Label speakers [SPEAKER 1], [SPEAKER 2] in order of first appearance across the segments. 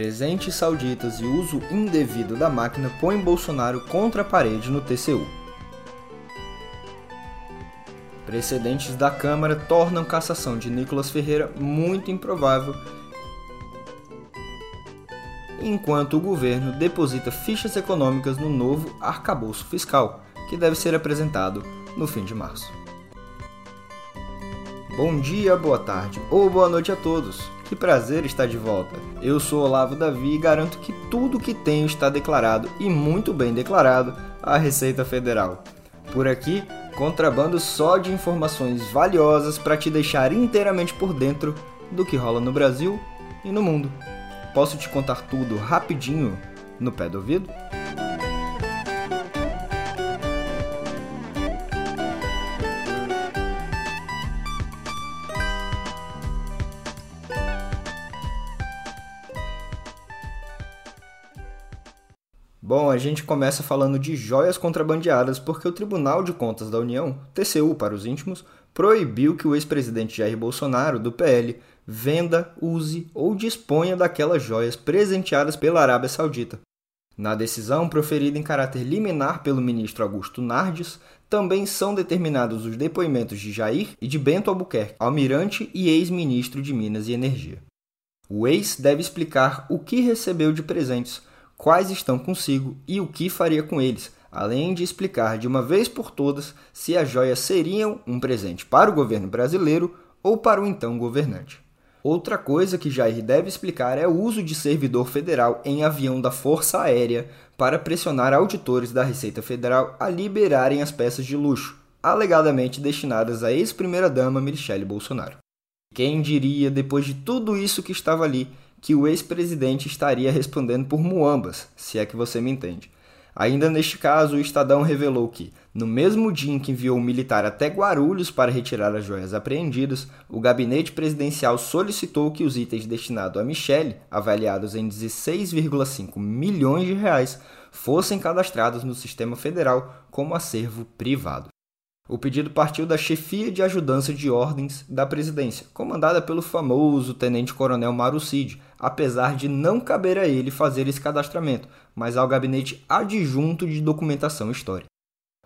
[SPEAKER 1] Presentes sauditas e uso indevido da máquina põem Bolsonaro contra a parede no TCU. Precedentes da Câmara tornam cassação de Nicolas Ferreira muito improvável, enquanto o governo deposita fichas econômicas no novo arcabouço fiscal, que deve ser apresentado no fim de março. Bom dia, boa tarde ou boa noite a todos. Que prazer estar de volta. Eu sou Olavo Davi e garanto que tudo que tenho está declarado e muito bem declarado à Receita Federal. Por aqui, contrabando só de informações valiosas para te deixar inteiramente por dentro do que rola no Brasil e no mundo. Posso te contar tudo rapidinho no pé do ouvido? Bom, a gente começa falando de joias contrabandeadas porque o Tribunal de Contas da União, TCU para os íntimos, proibiu que o ex-presidente Jair Bolsonaro, do PL, venda, use ou disponha daquelas joias presenteadas pela Arábia Saudita. Na decisão, proferida em caráter liminar pelo ministro Augusto Nardes, também são determinados os depoimentos de Jair e de Bento Albuquerque, almirante e ex-ministro de Minas e Energia. O ex deve explicar o que recebeu de presentes, quais estão consigo e o que faria com eles, além de explicar de uma vez por todas se as joias seriam um presente para o governo brasileiro ou para o então governante. Outra coisa que Jair deve explicar é o uso de servidor federal em avião da Força Aérea para pressionar auditores da Receita Federal a liberarem as peças de luxo, alegadamente destinadas à ex-primeira-dama Michele Bolsonaro. Quem diria, depois de tudo isso que estava ali, que o ex-presidente estaria respondendo por muambas, se é que você me entende. Ainda neste caso, o Estadão revelou que, no mesmo dia em que enviou um militar até Guarulhos para retirar as joias apreendidas, o gabinete presidencial solicitou que os itens destinados a Michele, avaliados em 16,5 milhões de reais, fossem cadastrados no sistema federal como acervo privado. O pedido partiu da chefia de ajudança de ordens da presidência, comandada pelo famoso tenente-coronel Mauro Cid, apesar de não caber a ele fazer esse cadastramento, mas ao gabinete adjunto de documentação histórica.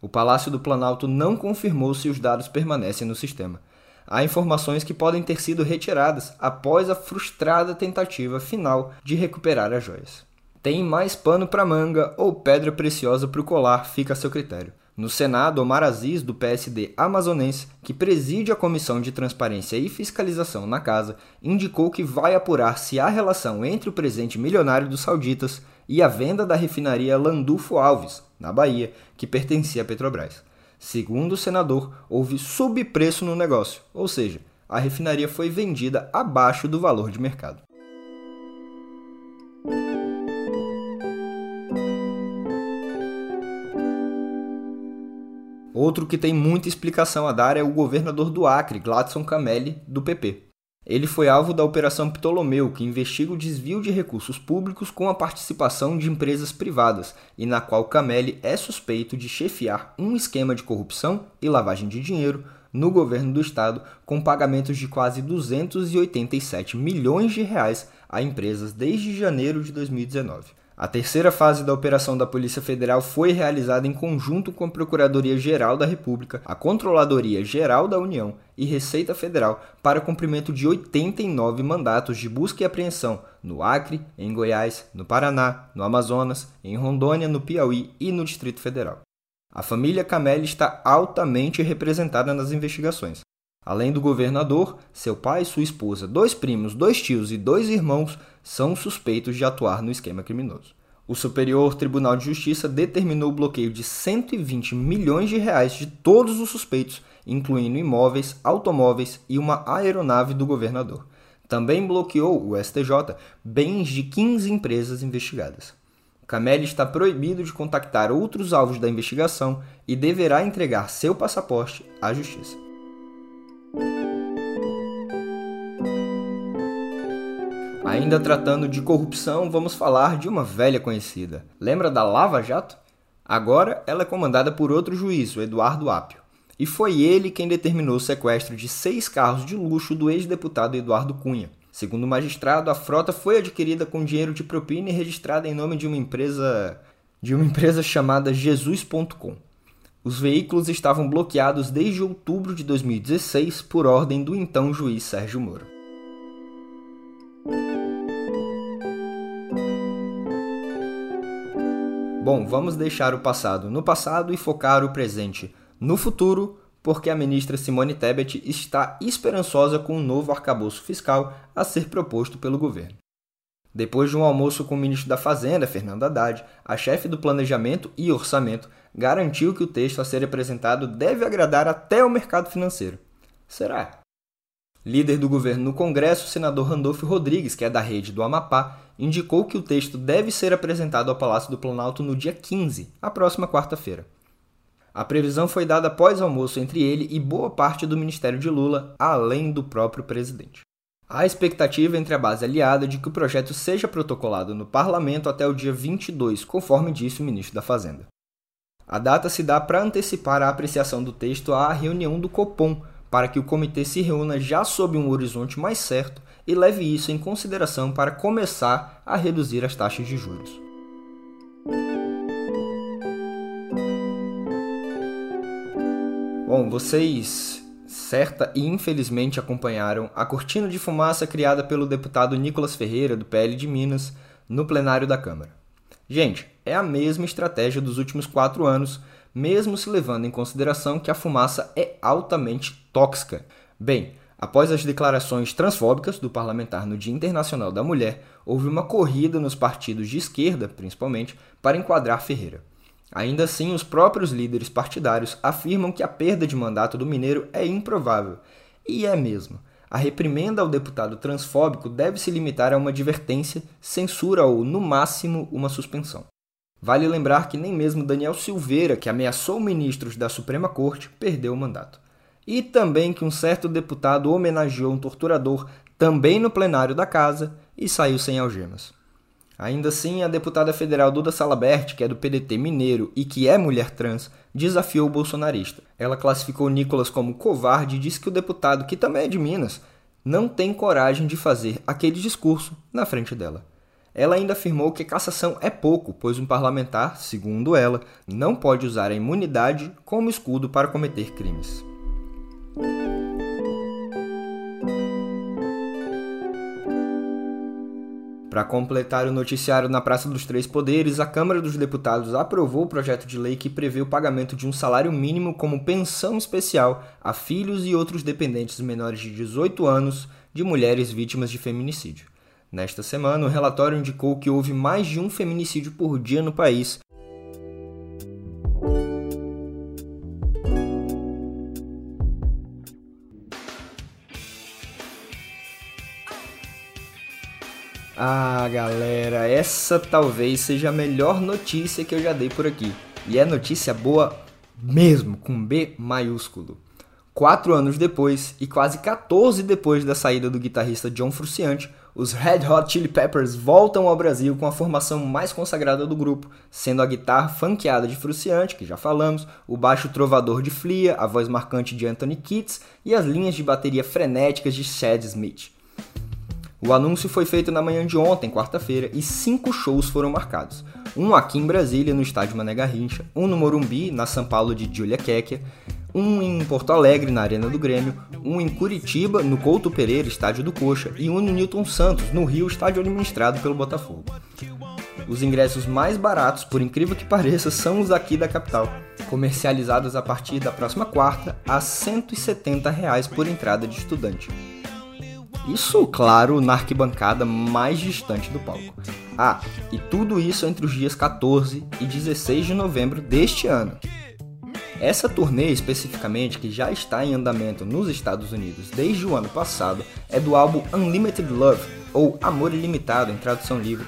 [SPEAKER 1] O Palácio do Planalto não confirmou se os dados permanecem no sistema. Há informações que podem ter sido retiradas após a frustrada tentativa final de recuperar as joias. Tem mais pano para manga ou pedra preciosa para o colar, fica a seu critério. No Senado, Omar Aziz, do PSD amazonense, que preside a Comissão de Transparência e Fiscalização na Casa, indicou que vai apurar se há relação entre o presente milionário dos sauditas e a venda da refinaria Landulfo Alves, na Bahia, que pertencia à Petrobras. Segundo o senador, houve subpreço no negócio, ou seja, a refinaria foi vendida abaixo do valor de mercado. Outro que tem muita explicação a dar é o governador do Acre, Gladson Camelli, do PP. Ele foi alvo da Operação Ptolomeu, que investiga o desvio de recursos públicos com a participação de empresas privadas, e na qual Camelli é suspeito de chefiar um esquema de corrupção e lavagem de dinheiro no governo do estado, com pagamentos de quase 287 milhões de reais a empresas desde janeiro de 2019. A terceira fase da operação da Polícia Federal foi realizada em conjunto com a Procuradoria-Geral da República, a Controladoria Geral da União e Receita Federal para cumprimento de 89 mandatos de busca e apreensão no Acre, em Goiás, no Paraná, no Amazonas, em Rondônia, no Piauí e no Distrito Federal. A família Camelli está altamente representada nas investigações. Além do governador, seu pai, sua esposa, dois primos, dois tios e dois irmãos são suspeitos de atuar no esquema criminoso. O Superior Tribunal de Justiça determinou o bloqueio de 120 milhões de reais de todos os suspeitos, incluindo imóveis, automóveis e uma aeronave do governador. Também bloqueou o STJ bens de 15 empresas investigadas. Camelli está proibido de contactar outros alvos da investigação e deverá entregar seu passaporte à Justiça. Ainda tratando de corrupção, vamos falar de uma velha conhecida. Lembra da Lava Jato? Agora ela é comandada por outro juiz, o Eduardo Apio. E foi ele quem determinou o sequestro de seis carros de luxo do ex-deputado Eduardo Cunha. Segundo o magistrado, a frota foi adquirida com dinheiro de propina e registrada em nome de uma empresa de uma empresa chamada Jesus.com. Os veículos estavam bloqueados desde outubro de 2016 por ordem do então juiz Sérgio Moro. Bom, vamos deixar o passado no passado e focar o presente no futuro, porque a ministra Simone Tebet está esperançosa com o um novo arcabouço fiscal a ser proposto pelo governo. Depois de um almoço com o ministro da Fazenda, Fernando Haddad, a chefe do Planejamento e Orçamento garantiu que o texto a ser apresentado deve agradar até o mercado financeiro. Será? Líder do governo no Congresso, o senador Randolfo Rodrigues, que é da rede do Amapá, indicou que o texto deve ser apresentado ao Palácio do Planalto no dia 15, a próxima quarta-feira. A previsão foi dada após almoço entre ele e boa parte do ministério de Lula, além do próprio presidente. Há expectativa entre a base aliada de que o projeto seja protocolado no parlamento até o dia 22, conforme disse o ministro da Fazenda. A data se dá para antecipar a apreciação do texto à reunião do Copom, para que o comitê se reúna já sob um horizonte mais certo e leve isso em consideração para começar a reduzir as taxas de juros. Bom, vocês certa e infelizmente acompanharam a cortina de fumaça criada pelo deputado Nicolas Ferreira, do PL de Minas, no plenário da Câmara. Gente, é a mesma estratégia dos últimos quatro anos, mesmo se levando em consideração que a fumaça é altamente tóxica. Bem, após as declarações transfóbicas do parlamentar no Dia Internacional da Mulher, houve uma corrida nos partidos de esquerda, principalmente, para enquadrar Ferreira. Ainda assim, os próprios líderes partidários afirmam que a perda de mandato do Mineiro é improvável. E é mesmo. A reprimenda ao deputado transfóbico deve se limitar a uma advertência, censura ou, no máximo, uma suspensão. Vale lembrar que nem mesmo Daniel Silveira, que ameaçou ministros da Suprema Corte, perdeu o mandato. E também que um certo deputado homenageou um torturador também no plenário da casa e saiu sem algemas. Ainda assim, a deputada federal Duda Salabert, que é do PDT mineiro e que é mulher trans, desafiou o bolsonarista. Ela classificou Nicolas como covarde e disse que o deputado, que também é de Minas, não tem coragem de fazer aquele discurso na frente dela. Ela ainda afirmou que cassação é pouco, pois um parlamentar, segundo ela, não pode usar a imunidade como escudo para cometer crimes. Para completar o noticiário na Praça dos Três Poderes, a Câmara dos Deputados aprovou o projeto de lei que prevê o pagamento de um salário mínimo como pensão especial a filhos e outros dependentes menores de 18 anos de mulheres vítimas de feminicídio. Nesta semana, o relatório indicou que houve mais de um feminicídio por dia no país, Ah, galera, essa talvez seja a melhor notícia que eu já dei por aqui. E é notícia boa mesmo, com B maiúsculo. Quatro anos depois, e quase 14 depois da saída do guitarrista John Frusciante, os Red Hot Chili Peppers voltam ao Brasil com a formação mais consagrada do grupo, sendo a guitarra funkeada de Frusciante, que já falamos, o baixo trovador de Flia, a voz marcante de Anthony Kitts e as linhas de bateria frenéticas de Chad Smith. O anúncio foi feito na manhã de ontem, quarta-feira, e cinco shows foram marcados. Um aqui em Brasília, no estádio Mané Garrincha, um no Morumbi, na São Paulo de Julia Kecker, um em Porto Alegre, na Arena do Grêmio, um em Curitiba, no Couto Pereira, estádio do Coxa, e um no Newton Santos, no Rio, estádio administrado pelo Botafogo. Os ingressos mais baratos, por incrível que pareça, são os aqui da capital, comercializados a partir da próxima quarta a 170 reais por entrada de estudante. Isso, claro, na arquibancada mais distante do palco. Ah, e tudo isso entre os dias 14 e 16 de novembro deste ano. Essa turnê especificamente, que já está em andamento nos Estados Unidos desde o ano passado, é do álbum Unlimited Love, ou Amor Ilimitado em tradução livre,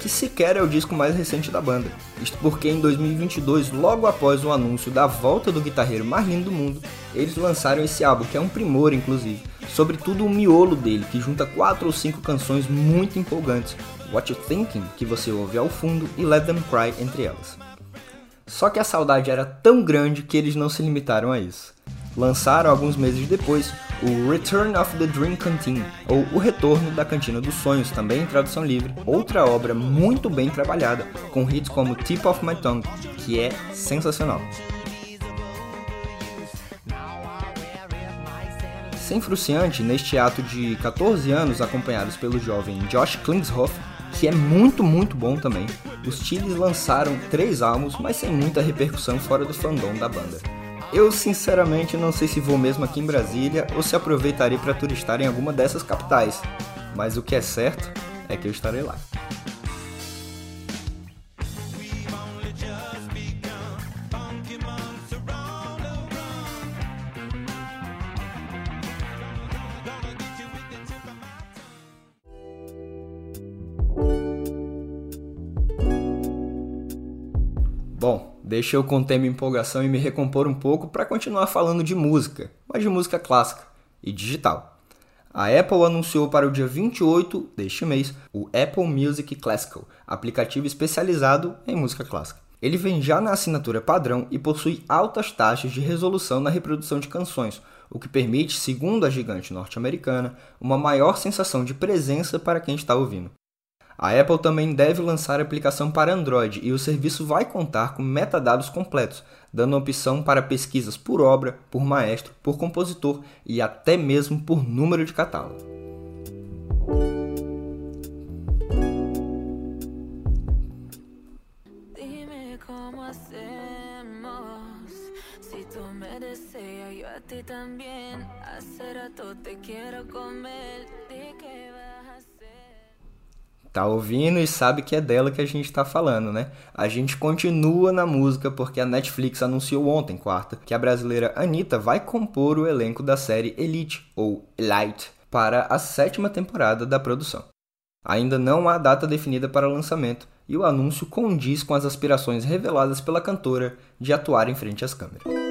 [SPEAKER 1] que sequer é o disco mais recente da banda. Isto porque em 2022, logo após o anúncio da volta do guitarreiro mais lindo do mundo, eles lançaram esse álbum, que é um primor inclusive, sobretudo o miolo dele, que junta quatro ou cinco canções muito empolgantes, What You Thinking, que você ouve ao fundo, e Let Them Cry entre elas. Só que a saudade era tão grande que eles não se limitaram a isso. Lançaram alguns meses depois o Return of the Dream Canteen, ou O Retorno da Cantina dos Sonhos, também em tradução livre, outra obra muito bem trabalhada, com hits como Tip of My Tongue, que é sensacional. Sem Fruciante, neste ato de 14 anos acompanhados pelo jovem Josh Klingshoff, que é muito, muito bom também, os Chiles lançaram três álbuns, mas sem muita repercussão fora do fandom da banda. Eu sinceramente não sei se vou mesmo aqui em Brasília ou se aproveitarei para turistar em alguma dessas capitais, mas o que é certo é que eu estarei lá. Deixa eu conter minha empolgação e me recompor um pouco para continuar falando de música, mas de música clássica e digital. A Apple anunciou para o dia 28 deste mês o Apple Music Classical, aplicativo especializado em música clássica. Ele vem já na assinatura padrão e possui altas taxas de resolução na reprodução de canções, o que permite, segundo a gigante norte-americana, uma maior sensação de presença para quem está ouvindo. A Apple também deve lançar a aplicação para Android e o serviço vai contar com metadados completos, dando opção para pesquisas por obra, por maestro, por compositor e até mesmo por número de catálogo. también. Hace rato te quiero comer. Tá ouvindo e sabe que é dela que a gente tá falando, né? A gente continua na música porque a Netflix anunciou ontem, quarta, que a brasileira Anitta vai compor o elenco da série Elite, ou Elite, para a sétima temporada da produção. Ainda não há data definida para o lançamento, e o anúncio condiz com as aspirações reveladas pela cantora de atuar em frente às câmeras.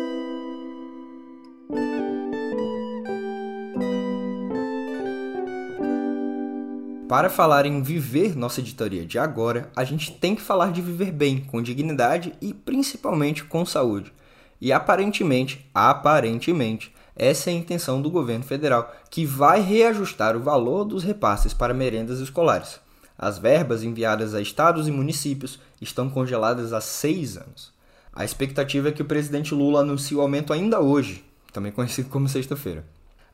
[SPEAKER 1] Para falar em viver nossa editoria de agora, a gente tem que falar de viver bem, com dignidade e principalmente com saúde. E aparentemente, aparentemente, essa é a intenção do governo federal, que vai reajustar o valor dos repasses para merendas escolares. As verbas enviadas a estados e municípios estão congeladas há seis anos. A expectativa é que o presidente Lula anuncie o aumento ainda hoje, também conhecido como sexta-feira.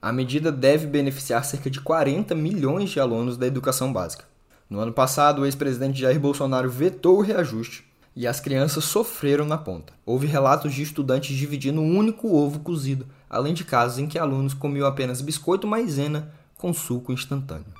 [SPEAKER 1] A medida deve beneficiar cerca de 40 milhões de alunos da educação básica. No ano passado, o ex-presidente Jair Bolsonaro vetou o reajuste e as crianças sofreram na ponta. Houve relatos de estudantes dividindo um único ovo cozido, além de casos em que alunos comiam apenas biscoito maisena com suco instantâneo.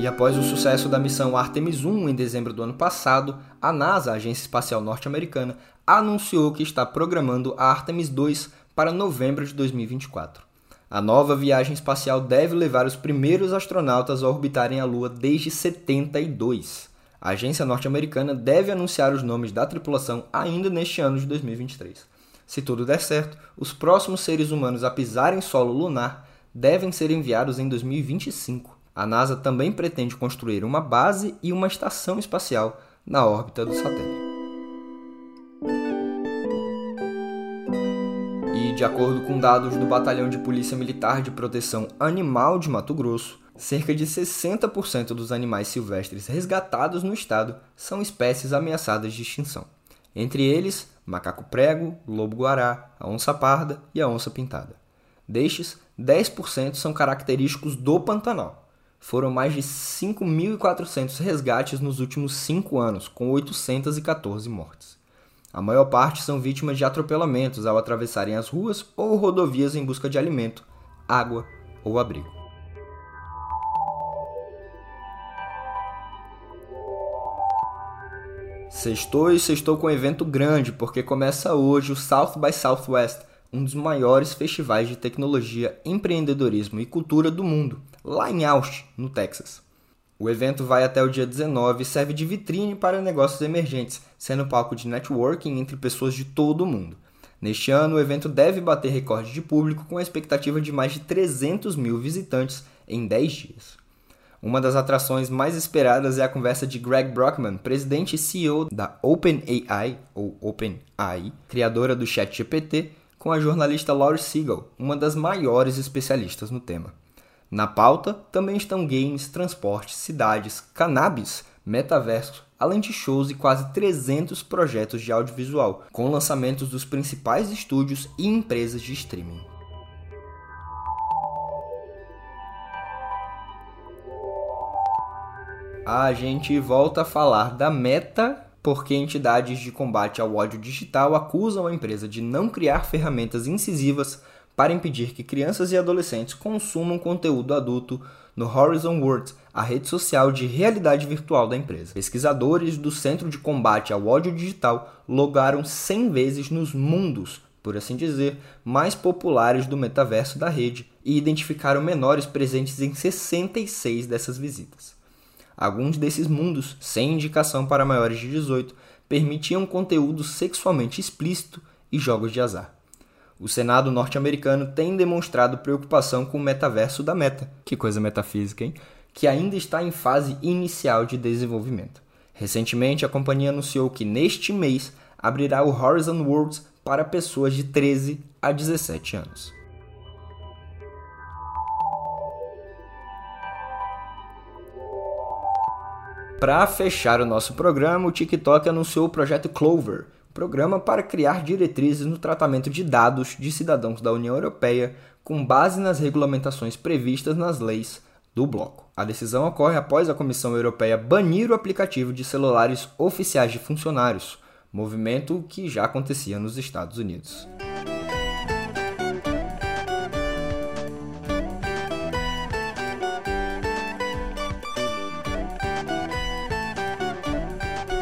[SPEAKER 1] E após o sucesso da missão Artemis 1 em dezembro do ano passado, a NASA, a agência espacial norte-americana, anunciou que está programando a Artemis 2 para novembro de 2024. A nova viagem espacial deve levar os primeiros astronautas a orbitarem a Lua desde 72. A agência norte-americana deve anunciar os nomes da tripulação ainda neste ano de 2023. Se tudo der certo, os próximos seres humanos a pisar em solo lunar devem ser enviados em 2025. A NASA também pretende construir uma base e uma estação espacial na órbita do satélite. De acordo com dados do Batalhão de Polícia Militar de Proteção Animal de Mato Grosso, cerca de 60% dos animais silvestres resgatados no estado são espécies ameaçadas de extinção. Entre eles, macaco prego, lobo-guará, a onça parda e a onça pintada. Destes, 10% são característicos do Pantanal, foram mais de 5.400 resgates nos últimos cinco anos, com 814 mortes. A maior parte são vítimas de atropelamentos ao atravessarem as ruas ou rodovias em busca de alimento, água ou abrigo. Sextou e sextou com um evento grande, porque começa hoje o South by Southwest, um dos maiores festivais de tecnologia, empreendedorismo e cultura do mundo, lá em Austin, no Texas. O evento vai até o dia 19 e serve de vitrine para negócios emergentes, sendo palco de networking entre pessoas de todo o mundo. Neste ano, o evento deve bater recorde de público com a expectativa de mais de 300 mil visitantes em 10 dias. Uma das atrações mais esperadas é a conversa de Greg Brockman, presidente e CEO da OpenAI, ou OpenAI, criadora do ChatGPT, com a jornalista Laurie Siegel, uma das maiores especialistas no tema. Na pauta também estão games, transportes, cidades, cannabis, metaverso, além de shows e quase 300 projetos de audiovisual, com lançamentos dos principais estúdios e empresas de streaming. A gente volta a falar da Meta porque entidades de combate ao ódio digital acusam a empresa de não criar ferramentas incisivas para impedir que crianças e adolescentes consumam conteúdo adulto no Horizon World, a rede social de realidade virtual da empresa. Pesquisadores do Centro de Combate ao Ódio Digital logaram 100 vezes nos mundos, por assim dizer, mais populares do metaverso da rede e identificaram menores presentes em 66 dessas visitas. Alguns desses mundos, sem indicação para maiores de 18, permitiam conteúdo sexualmente explícito e jogos de azar. O Senado norte-americano tem demonstrado preocupação com o metaverso da Meta, que coisa metafísica, hein? Que ainda está em fase inicial de desenvolvimento. Recentemente, a companhia anunciou que neste mês abrirá o Horizon Worlds para pessoas de 13 a 17 anos. Para fechar o nosso programa, o TikTok anunciou o projeto Clover, programa para criar diretrizes no tratamento de dados de cidadãos da União Europeia com base nas regulamentações previstas nas leis do bloco. A decisão ocorre após a Comissão Europeia banir o aplicativo de celulares oficiais de funcionários, movimento que já acontecia nos Estados Unidos.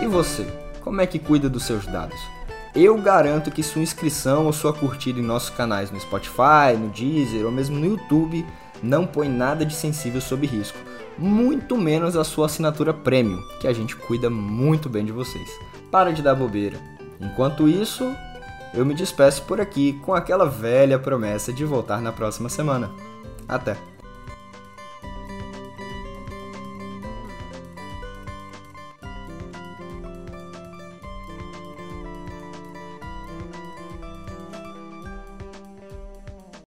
[SPEAKER 1] você? Como é que cuida dos seus dados? Eu garanto que sua inscrição ou sua curtida em nossos canais no Spotify, no Deezer ou mesmo no YouTube não põe nada de sensível sob risco, muito menos a sua assinatura premium, que a gente cuida muito bem de vocês. Para de dar bobeira. Enquanto isso, eu me despeço por aqui com aquela velha promessa de voltar na próxima semana. Até!